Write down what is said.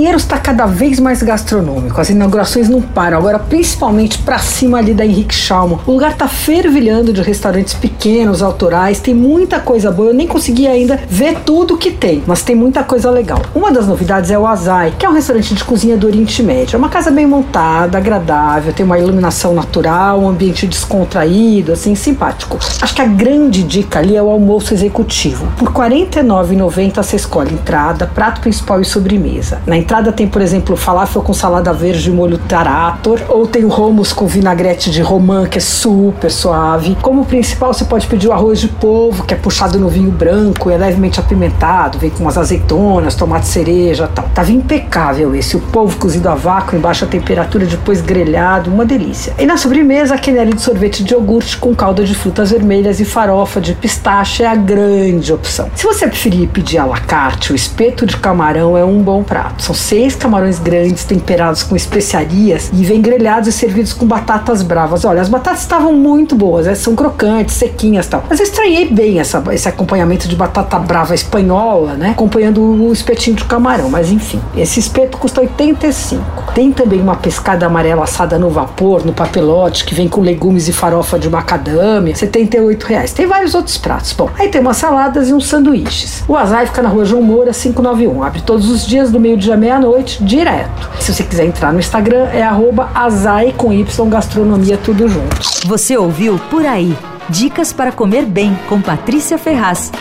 Pinheiros está cada vez mais gastronômico. As inaugurações não param. Agora, principalmente para cima ali da Henrique Schalman. O lugar tá fervilhando de restaurantes pequenos, autorais. Tem muita coisa boa. Eu nem consegui ainda ver tudo que tem, mas tem muita coisa legal. Uma das novidades é o Azai, que é um restaurante de cozinha do Oriente Médio. É uma casa bem montada, agradável, tem uma iluminação natural, um ambiente descontraído, assim, simpático. Acho que a grande dica ali é o almoço executivo. Por R$ 49,90 você escolhe entrada, prato principal e sobremesa. Na entrada tem, por exemplo, falafel com salada verde e molho tarator, ou tem o hummus com vinagrete de romã, que é super suave. Como principal, você pode pedir o arroz de polvo, que é puxado no vinho branco é levemente apimentado, vem com umas azeitonas, tomate cereja tal. Tava impecável esse, o polvo cozido a vácuo em baixa temperatura, depois grelhado, uma delícia. E na sobremesa, aquele de sorvete de iogurte com calda de frutas vermelhas e farofa de pistache é a grande opção. Se você preferir pedir à la carte, o espeto de camarão é um bom prato. São seis camarões grandes temperados com especiarias e vem grelhados e servidos com batatas bravas. Olha, as batatas estavam muito boas, né? são crocantes, sequinhas tal. Mas eu estranhei bem essa, esse acompanhamento de batata brava espanhola, né? Acompanhando o espetinho de camarão. Mas enfim, esse espeto custa 85. Tem também uma pescada amarela assada no vapor, no papelote, que vem com legumes e farofa de macadâmia, 78 reais. Tem vários outros pratos. Bom, aí tem umas saladas e uns sanduíches. O Azai fica na rua João Moura, 591. Abre todos os dias do meio-dia à meia-noite, direto. Se você quiser entrar no Instagram, é arroba Azai com Y Gastronomia tudo junto. Você ouviu Por Aí. Dicas para comer bem com Patrícia Ferraz.